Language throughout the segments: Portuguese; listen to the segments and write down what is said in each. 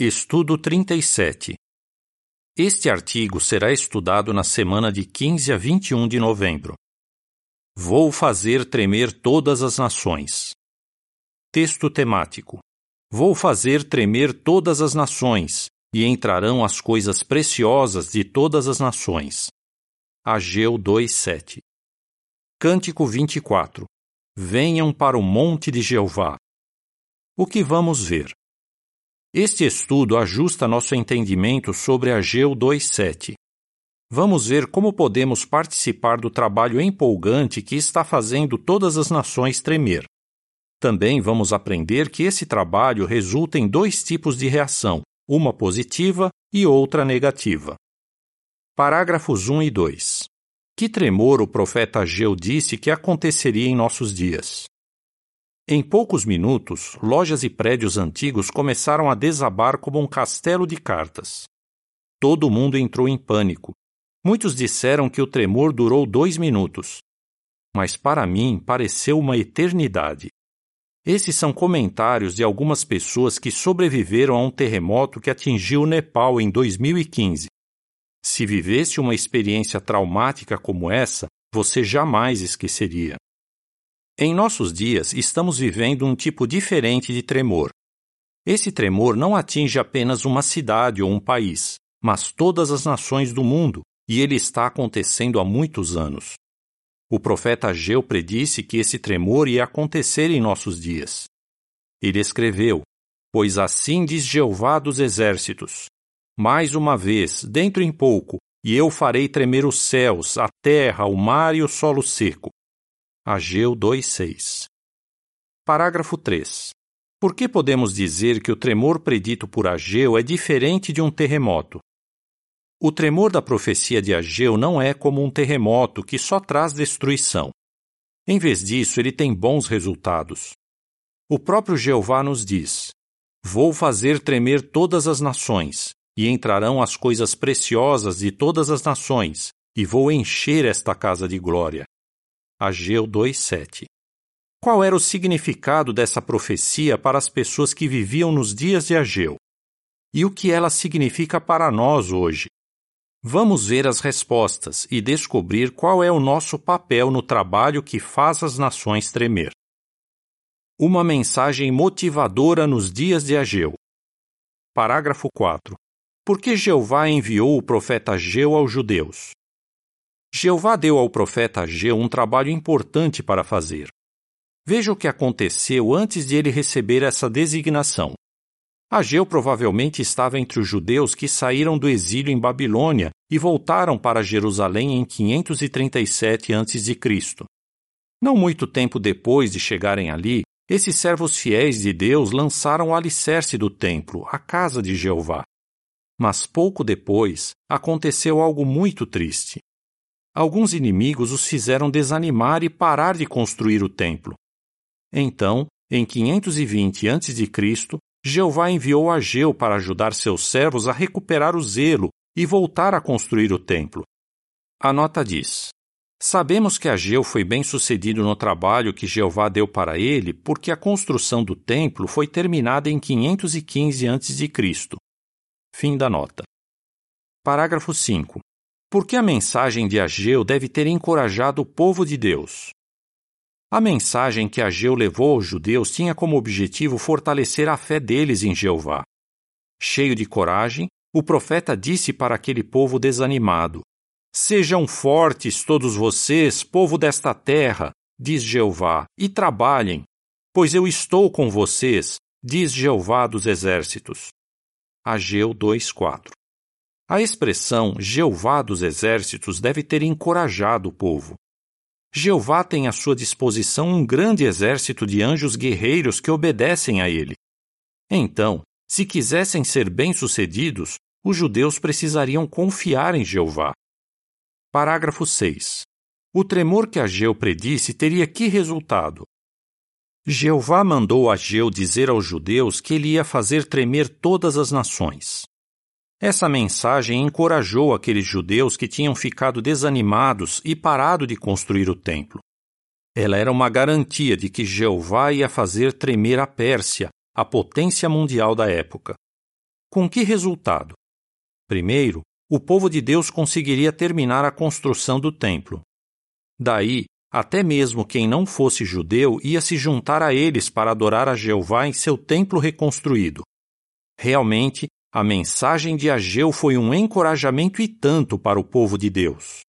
Estudo 37 Este artigo será estudado na semana de 15 a 21 de novembro. Vou fazer tremer todas as nações. Texto temático: Vou fazer tremer todas as nações, e entrarão as coisas preciosas de todas as nações. Ageu 2:7. Cântico 24. Venham para o monte de Jeová. O que vamos ver? Este estudo ajusta nosso entendimento sobre Ageu 2.7. Vamos ver como podemos participar do trabalho empolgante que está fazendo todas as nações tremer. Também vamos aprender que esse trabalho resulta em dois tipos de reação, uma positiva e outra negativa. Parágrafos 1 e 2. Que tremor o profeta Ageu disse que aconteceria em nossos dias? Em poucos minutos, lojas e prédios antigos começaram a desabar como um castelo de cartas. Todo mundo entrou em pânico. Muitos disseram que o tremor durou dois minutos. Mas para mim pareceu uma eternidade. Esses são comentários de algumas pessoas que sobreviveram a um terremoto que atingiu o Nepal em 2015. Se vivesse uma experiência traumática como essa, você jamais esqueceria. Em nossos dias, estamos vivendo um tipo diferente de tremor. Esse tremor não atinge apenas uma cidade ou um país, mas todas as nações do mundo, e ele está acontecendo há muitos anos. O profeta Ageu predisse que esse tremor ia acontecer em nossos dias. Ele escreveu: Pois assim diz Jeová dos exércitos: Mais uma vez, dentro em pouco, e eu farei tremer os céus, a terra, o mar e o solo seco. Ageu 2:6. Parágrafo 3. Por que podemos dizer que o tremor predito por Ageu é diferente de um terremoto? O tremor da profecia de Ageu não é como um terremoto que só traz destruição. Em vez disso, ele tem bons resultados. O próprio Jeová nos diz: Vou fazer tremer todas as nações, e entrarão as coisas preciosas de todas as nações, e vou encher esta casa de glória. Ageu 2:7. Qual era o significado dessa profecia para as pessoas que viviam nos dias de Ageu? E o que ela significa para nós hoje? Vamos ver as respostas e descobrir qual é o nosso papel no trabalho que faz as nações tremer. Uma mensagem motivadora nos dias de Ageu. Parágrafo 4. Por que Jeová enviou o profeta Ageu aos judeus? Jeová deu ao profeta Ageu um trabalho importante para fazer. Veja o que aconteceu antes de ele receber essa designação. Ageu provavelmente estava entre os judeus que saíram do exílio em Babilônia e voltaram para Jerusalém em 537 a.C. Não muito tempo depois de chegarem ali, esses servos fiéis de Deus lançaram o alicerce do templo, a casa de Jeová. Mas pouco depois, aconteceu algo muito triste alguns inimigos os fizeram desanimar e parar de construir o templo. Então, em 520 a.C., Jeová enviou Ageu para ajudar seus servos a recuperar o zelo e voltar a construir o templo. A nota diz: Sabemos que Ageu foi bem sucedido no trabalho que Jeová deu para ele, porque a construção do templo foi terminada em 515 a.C. Fim da nota. Parágrafo 5. Por que a mensagem de Ageu deve ter encorajado o povo de Deus? A mensagem que Ageu levou aos judeus tinha como objetivo fortalecer a fé deles em Jeová. Cheio de coragem, o profeta disse para aquele povo desanimado: Sejam fortes todos vocês, povo desta terra, diz Jeová, e trabalhem, pois eu estou com vocês, diz Jeová dos exércitos. Ageu 2:4 a expressão Jeová dos exércitos deve ter encorajado o povo. Jeová tem à sua disposição um grande exército de anjos guerreiros que obedecem a ele. Então, se quisessem ser bem-sucedidos, os judeus precisariam confiar em Jeová. Parágrafo 6. O tremor que Ageu predisse teria que resultado? Jeová mandou Ageu dizer aos judeus que ele ia fazer tremer todas as nações. Essa mensagem encorajou aqueles judeus que tinham ficado desanimados e parado de construir o templo. Ela era uma garantia de que Jeová ia fazer tremer a Pérsia, a potência mundial da época. Com que resultado? Primeiro, o povo de Deus conseguiria terminar a construção do templo. Daí, até mesmo quem não fosse judeu ia se juntar a eles para adorar a Jeová em seu templo reconstruído. Realmente, a mensagem de Ageu foi um encorajamento e tanto para o povo de Deus.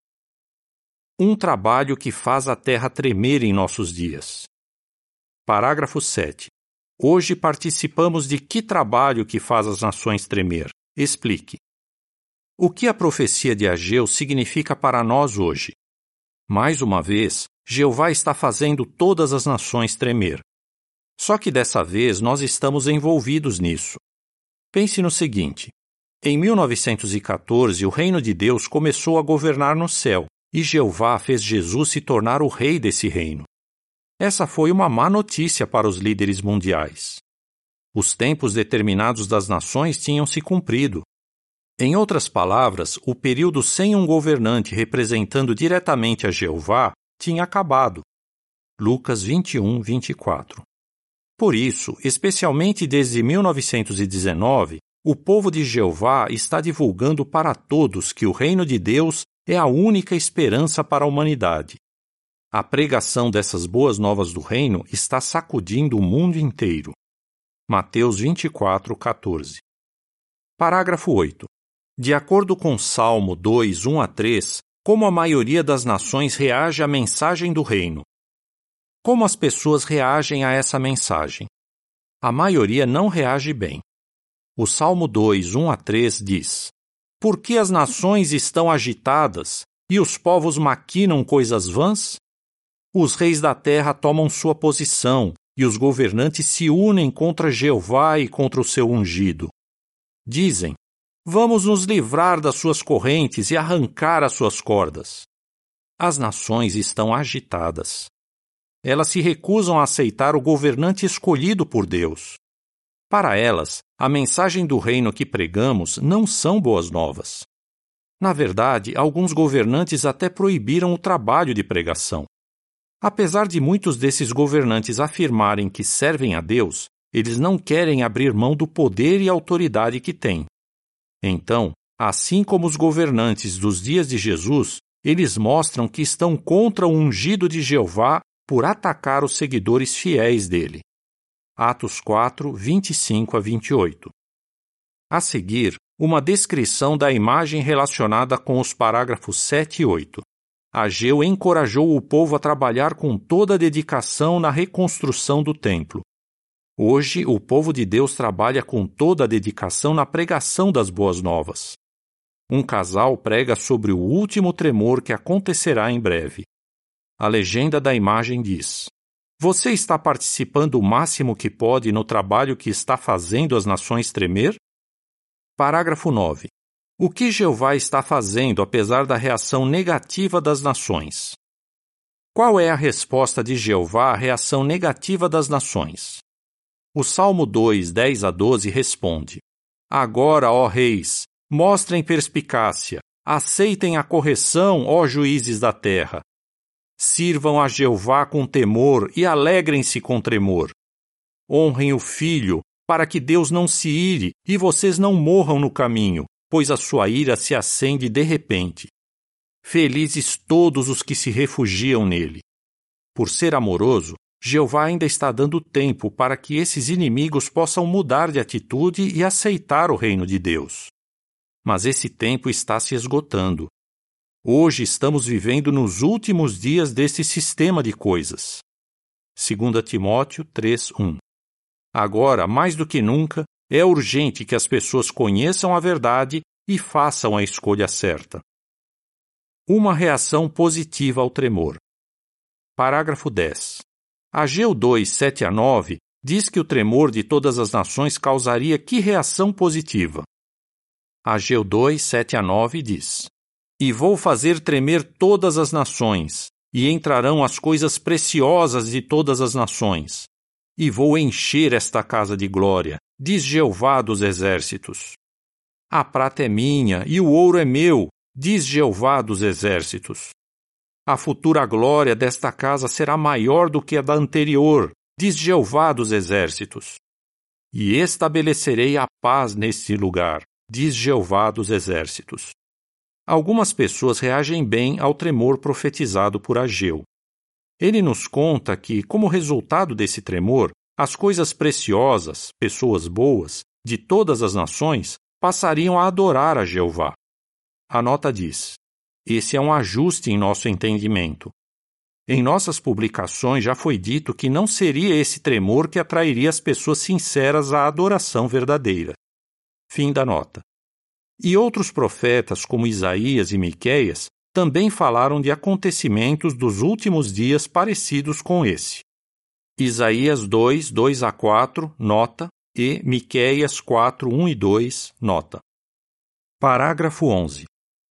Um trabalho que faz a terra tremer em nossos dias. Parágrafo 7. Hoje participamos de que trabalho que faz as nações tremer? Explique. O que a profecia de Ageu significa para nós hoje? Mais uma vez, Jeová está fazendo todas as nações tremer. Só que dessa vez nós estamos envolvidos nisso. Pense no seguinte: em 1914, o reino de Deus começou a governar no céu, e Jeová fez Jesus se tornar o rei desse reino. Essa foi uma má notícia para os líderes mundiais. Os tempos determinados das nações tinham se cumprido, em outras palavras, o período sem um governante representando diretamente a Jeová tinha acabado. Lucas 21, 24. Por isso, especialmente desde 1919, o povo de Jeová está divulgando para todos que o reino de Deus é a única esperança para a humanidade. A pregação dessas boas novas do reino está sacudindo o mundo inteiro. Mateus 24, 14. Parágrafo 8. De acordo com Salmo 2, 1 a 3, como a maioria das nações reage à mensagem do reino? Como as pessoas reagem a essa mensagem? A maioria não reage bem. O Salmo 2, 1 a 3 diz: Por que as nações estão agitadas e os povos maquinam coisas vãs? Os reis da terra tomam sua posição e os governantes se unem contra Jeová e contra o seu ungido. Dizem: Vamos nos livrar das suas correntes e arrancar as suas cordas. As nações estão agitadas. Elas se recusam a aceitar o governante escolhido por Deus. Para elas, a mensagem do reino que pregamos não são boas novas. Na verdade, alguns governantes até proibiram o trabalho de pregação. Apesar de muitos desses governantes afirmarem que servem a Deus, eles não querem abrir mão do poder e autoridade que têm. Então, assim como os governantes dos dias de Jesus, eles mostram que estão contra o ungido de Jeová por atacar os seguidores fiéis dele. Atos 4, 25 a 28. A seguir, uma descrição da imagem relacionada com os parágrafos 7 e 8. Ageu encorajou o povo a trabalhar com toda a dedicação na reconstrução do templo. Hoje, o povo de Deus trabalha com toda a dedicação na pregação das boas novas. Um casal prega sobre o último tremor que acontecerá em breve. A legenda da imagem diz: Você está participando o máximo que pode no trabalho que está fazendo as nações tremer? Parágrafo 9. O que Jeová está fazendo apesar da reação negativa das nações? Qual é a resposta de Jeová à reação negativa das nações? O Salmo 2, 10 a 12 responde: Agora, ó reis, mostrem perspicácia, aceitem a correção, ó juízes da terra. Sirvam a Jeová com temor e alegrem-se com tremor. Honrem o filho, para que Deus não se ire e vocês não morram no caminho, pois a sua ira se acende de repente. Felizes todos os que se refugiam nele. Por ser amoroso, Jeová ainda está dando tempo para que esses inimigos possam mudar de atitude e aceitar o reino de Deus. Mas esse tempo está se esgotando. Hoje estamos vivendo nos últimos dias desse sistema de coisas. 2 Timóteo 3:1. Agora, mais do que nunca, é urgente que as pessoas conheçam a verdade e façam a escolha certa. Uma reação positiva ao tremor. Parágrafo 10. Ageu 2, 7 a 9 diz que o tremor de todas as nações causaria que reação positiva? Ageu 2, 7 a 9 diz: E vou fazer tremer todas as nações, e entrarão as coisas preciosas de todas as nações. E vou encher esta casa de glória, diz Jeová dos exércitos. A prata é minha e o ouro é meu, diz Jeová dos exércitos. A futura glória desta casa será maior do que a da anterior, diz Jeová dos exércitos. e estabelecerei a paz neste lugar, diz Jeová dos Exércitos. Algumas pessoas reagem bem ao tremor profetizado por Ageu. Ele nos conta que, como resultado desse tremor, as coisas preciosas, pessoas boas, de todas as nações, passariam a adorar a Jeová. A nota diz: esse é um ajuste em nosso entendimento. Em nossas publicações já foi dito que não seria esse tremor que atrairia as pessoas sinceras à adoração verdadeira. Fim da nota. E outros profetas, como Isaías e Miqueias, também falaram de acontecimentos dos últimos dias parecidos com esse. Isaías 2, 2 a 4, nota, e Miqueias 4, 1 e 2, nota. Parágrafo 11.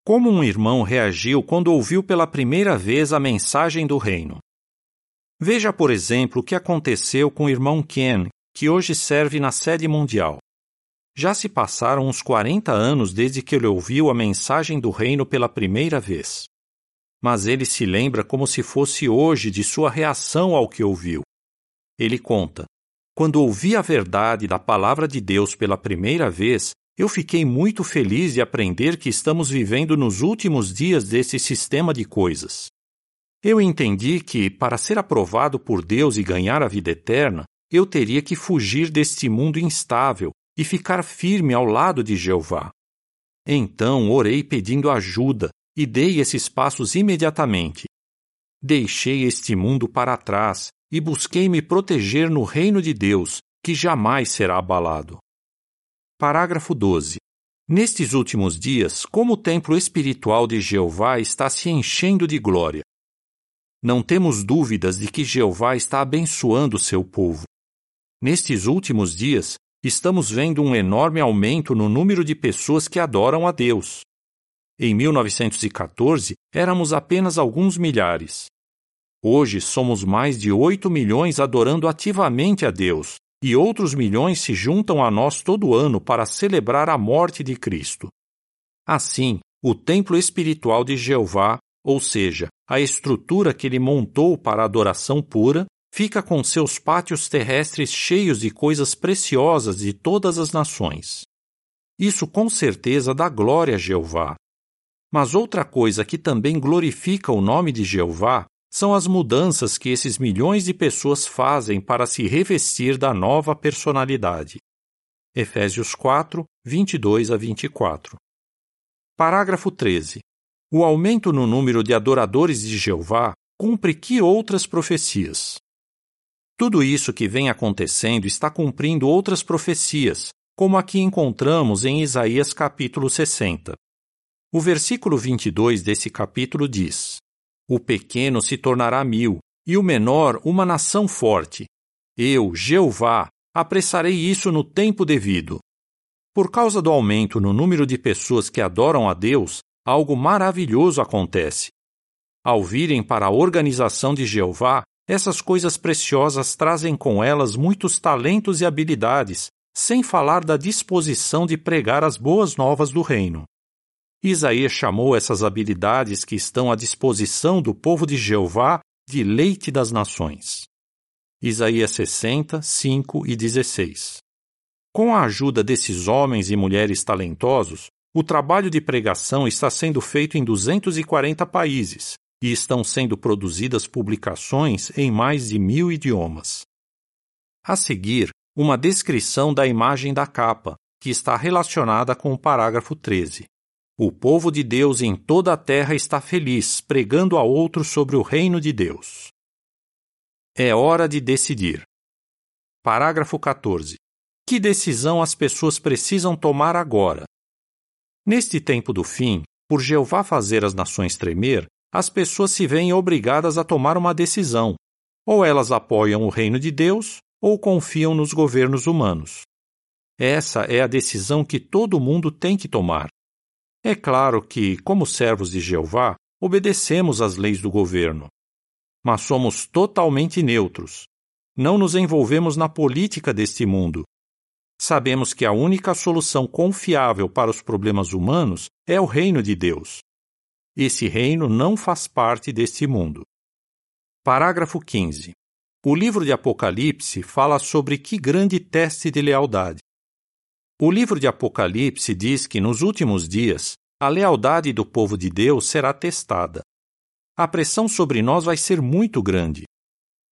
Como um irmão reagiu quando ouviu pela primeira vez a mensagem do reino? Veja, por exemplo, o que aconteceu com o irmão Ken, que hoje serve na sede mundial. Já se passaram uns 40 anos desde que ele ouviu a mensagem do reino pela primeira vez. Mas ele se lembra como se fosse hoje de sua reação ao que ouviu. Ele conta: Quando ouvi a verdade da palavra de Deus pela primeira vez, eu fiquei muito feliz de aprender que estamos vivendo nos últimos dias desse sistema de coisas. Eu entendi que, para ser aprovado por Deus e ganhar a vida eterna, eu teria que fugir deste mundo instável e ficar firme ao lado de Jeová. Então orei pedindo ajuda e dei esses passos imediatamente. Deixei este mundo para trás e busquei me proteger no reino de Deus, que jamais será abalado. Parágrafo 12. Nestes últimos dias, como o templo espiritual de Jeová está se enchendo de glória. Não temos dúvidas de que Jeová está abençoando seu povo. Nestes últimos dias, estamos vendo um enorme aumento no número de pessoas que adoram a Deus. Em 1914, éramos apenas alguns milhares. Hoje somos mais de 8 milhões adorando ativamente a Deus, e outros milhões se juntam a nós todo ano para celebrar a morte de Cristo. Assim, o templo espiritual de Jeová, ou seja, a estrutura que ele montou para a adoração pura, fica com seus pátios terrestres cheios de coisas preciosas de todas as nações. Isso com certeza dá glória a Jeová. Mas outra coisa que também glorifica o nome de Jeová são as mudanças que esses milhões de pessoas fazem para se revestir da nova personalidade. Efésios 4, 22 a 24. Parágrafo 13. O aumento no número de adoradores de Jeová cumpre que outras profecias? Tudo isso que vem acontecendo está cumprindo outras profecias, como a que encontramos em Isaías capítulo 60. O versículo 22 desse capítulo diz: o pequeno se tornará mil, e o menor uma nação forte. Eu, Jeová, apressarei isso no tempo devido. Por causa do aumento no número de pessoas que adoram a Deus, algo maravilhoso acontece. Ao virem para a organização de Jeová, essas coisas preciosas trazem com elas muitos talentos e habilidades, sem falar da disposição de pregar as boas novas do reino. Isaías chamou essas habilidades que estão à disposição do povo de Jeová de leite das nações. Isaías 60, 5 e 16. Com a ajuda desses homens e mulheres talentosos, o trabalho de pregação está sendo feito em 240 países e estão sendo produzidas publicações em mais de mil idiomas. A seguir, uma descrição da imagem da capa, que está relacionada com o parágrafo 13. O povo de Deus em toda a terra está feliz, pregando a outros sobre o reino de Deus. É hora de decidir. Parágrafo 14. Que decisão as pessoas precisam tomar agora? Neste tempo do fim, por Jeová fazer as nações tremer, as pessoas se veem obrigadas a tomar uma decisão. Ou elas apoiam o reino de Deus, ou confiam nos governos humanos. Essa é a decisão que todo mundo tem que tomar. É claro que, como servos de Jeová, obedecemos às leis do governo. Mas somos totalmente neutros. Não nos envolvemos na política deste mundo. Sabemos que a única solução confiável para os problemas humanos é o reino de Deus. Esse reino não faz parte deste mundo. Parágrafo 15. O livro de Apocalipse fala sobre que grande teste de lealdade. O livro de Apocalipse diz que nos últimos dias a lealdade do povo de Deus será testada. A pressão sobre nós vai ser muito grande.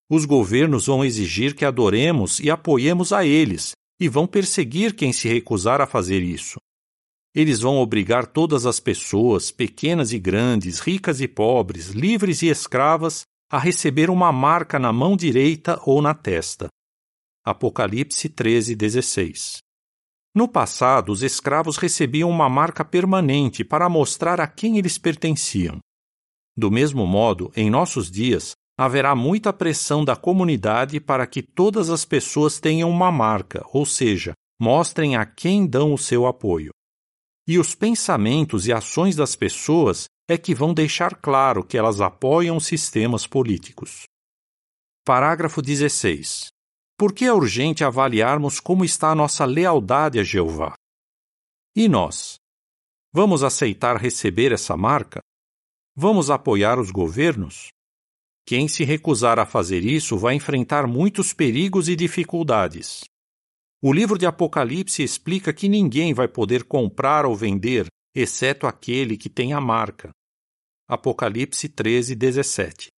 Os governos vão exigir que adoremos e apoiemos a eles e vão perseguir quem se recusar a fazer isso. Eles vão obrigar todas as pessoas, pequenas e grandes, ricas e pobres, livres e escravas, a receber uma marca na mão direita ou na testa. Apocalipse 13, 16. No passado, os escravos recebiam uma marca permanente para mostrar a quem eles pertenciam. Do mesmo modo, em nossos dias, haverá muita pressão da comunidade para que todas as pessoas tenham uma marca, ou seja, mostrem a quem dão o seu apoio e os pensamentos e ações das pessoas é que vão deixar claro que elas apoiam sistemas políticos. Parágrafo 16. Por que é urgente avaliarmos como está a nossa lealdade a Jeová? E nós? Vamos aceitar receber essa marca? Vamos apoiar os governos? Quem se recusar a fazer isso vai enfrentar muitos perigos e dificuldades. O livro de Apocalipse explica que ninguém vai poder comprar ou vender, exceto aquele que tem a marca. Apocalipse 13, 17.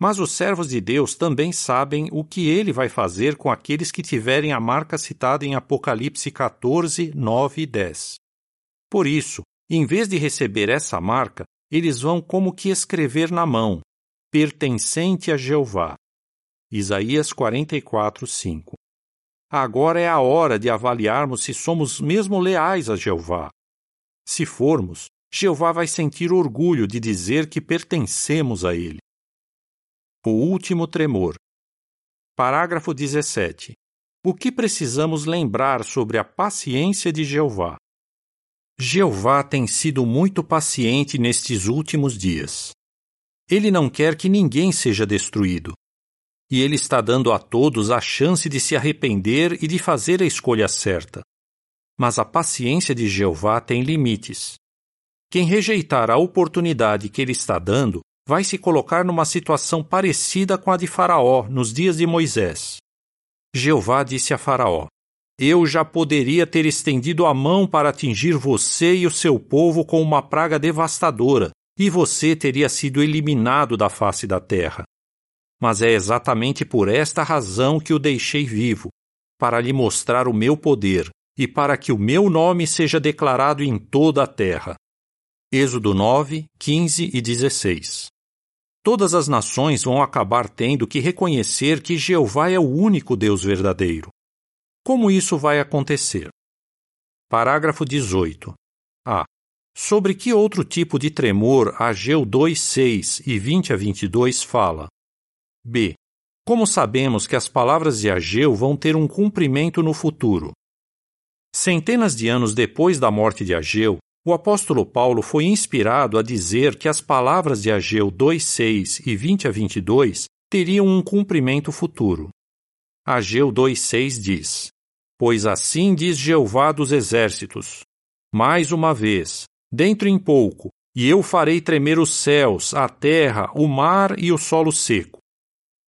Mas os servos de Deus também sabem o que ele vai fazer com aqueles que tiverem a marca citada em Apocalipse 14, 9 e 10. Por isso, em vez de receber essa marca, eles vão como que escrever na mão, pertencente a Jeová. Isaías 44, 5. Agora é a hora de avaliarmos se somos mesmo leais a Jeová. Se formos, Jeová vai sentir orgulho de dizer que pertencemos a Ele. O último tremor. Parágrafo 17. O que precisamos lembrar sobre a paciência de Jeová? Jeová tem sido muito paciente nestes últimos dias. Ele não quer que ninguém seja destruído e ele está dando a todos a chance de se arrepender e de fazer a escolha certa. Mas a paciência de Jeová tem limites. Quem rejeitar a oportunidade que ele está dando vai se colocar numa situação parecida com a de Faraó nos dias de Moisés. Jeová disse a Faraó: Eu já poderia ter estendido a mão para atingir você e o seu povo com uma praga devastadora, e você teria sido eliminado da face da terra mas é exatamente por esta razão que o deixei vivo, para lhe mostrar o meu poder e para que o meu nome seja declarado em toda a terra. Êxodo 9, 15 e 16. Todas as nações vão acabar tendo que reconhecer que Jeová é o único Deus verdadeiro. Como isso vai acontecer? Parágrafo 18. A. Sobre que outro tipo de tremor Ageu 2, 6 e 20 a 22 fala? B. Como sabemos que as palavras de Ageu vão ter um cumprimento no futuro? Centenas de anos depois da morte de Ageu, o apóstolo Paulo foi inspirado a dizer que as palavras de Ageu 2:6 e 20 a 22 teriam um cumprimento futuro. Ageu 2:6 diz: Pois assim diz Jeová dos exércitos: Mais uma vez, dentro em pouco, e eu farei tremer os céus, a terra, o mar e o solo seco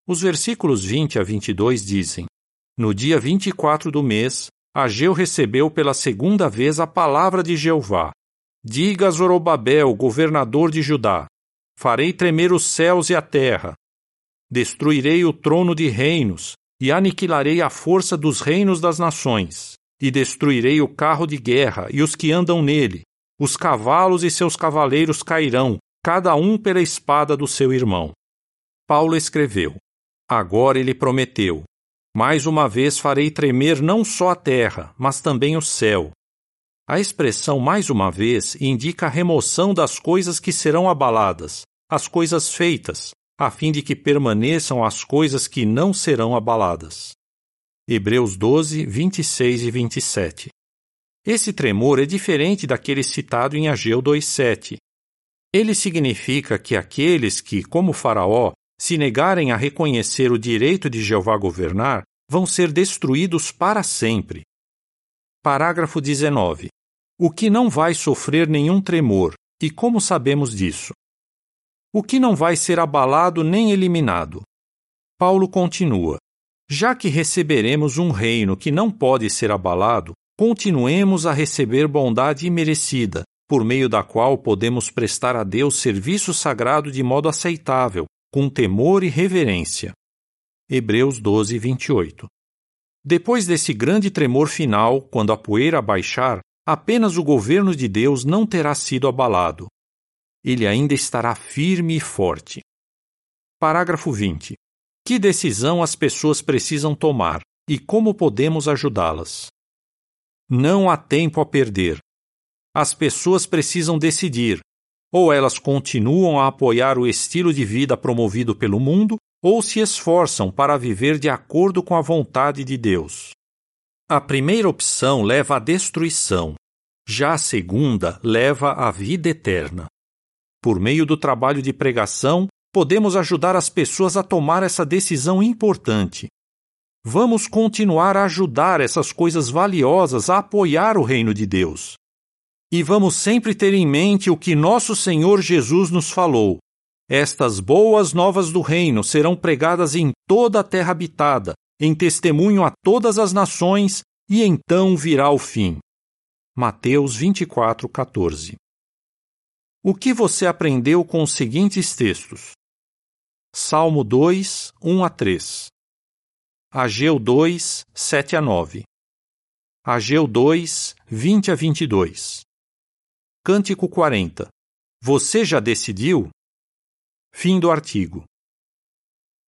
os versículos 20 a 22 dizem: No dia 24 do mês, Ageu recebeu pela segunda vez a palavra de Jeová. Diga a Zorobabel, governador de Judá: Farei tremer os céus e a terra. Destruirei o trono de reinos e aniquilarei a força dos reinos das nações. E destruirei o carro de guerra e os que andam nele. Os cavalos e seus cavaleiros cairão, cada um pela espada do seu irmão. Paulo escreveu: Agora ele prometeu: Mais uma vez farei tremer não só a terra, mas também o céu. A expressão mais uma vez indica a remoção das coisas que serão abaladas, as coisas feitas, a fim de que permaneçam as coisas que não serão abaladas. Hebreus 12, 26 e 27. Esse tremor é diferente daquele citado em Ageu 2,7. Ele significa que aqueles que, como Faraó, se negarem a reconhecer o direito de Jeová governar, vão ser destruídos para sempre. Parágrafo 19. O que não vai sofrer nenhum tremor, e como sabemos disso? O que não vai ser abalado nem eliminado? Paulo continua: Já que receberemos um reino que não pode ser abalado, continuemos a receber bondade imerecida, por meio da qual podemos prestar a Deus serviço sagrado de modo aceitável, com temor e reverência. Hebreus 12, 28. Depois desse grande tremor final, quando a poeira baixar, apenas o governo de Deus não terá sido abalado. Ele ainda estará firme e forte. Parágrafo 20. Que decisão as pessoas precisam tomar e como podemos ajudá-las? Não há tempo a perder. As pessoas precisam decidir. Ou elas continuam a apoiar o estilo de vida promovido pelo mundo, ou se esforçam para viver de acordo com a vontade de Deus. A primeira opção leva à destruição, já a segunda leva à vida eterna. Por meio do trabalho de pregação, podemos ajudar as pessoas a tomar essa decisão importante. Vamos continuar a ajudar essas coisas valiosas a apoiar o reino de Deus. E vamos sempre ter em mente o que nosso Senhor Jesus nos falou: estas boas novas do reino serão pregadas em toda a terra habitada, em testemunho a todas as nações, e então virá o fim. Mateus 24, 14. O que você aprendeu com os seguintes textos? Salmo 2, 1 a 3. Ageu 2, 7 a 9. Ageu 2, 20 a 22. Cântico 40. Você já decidiu? Fim do artigo.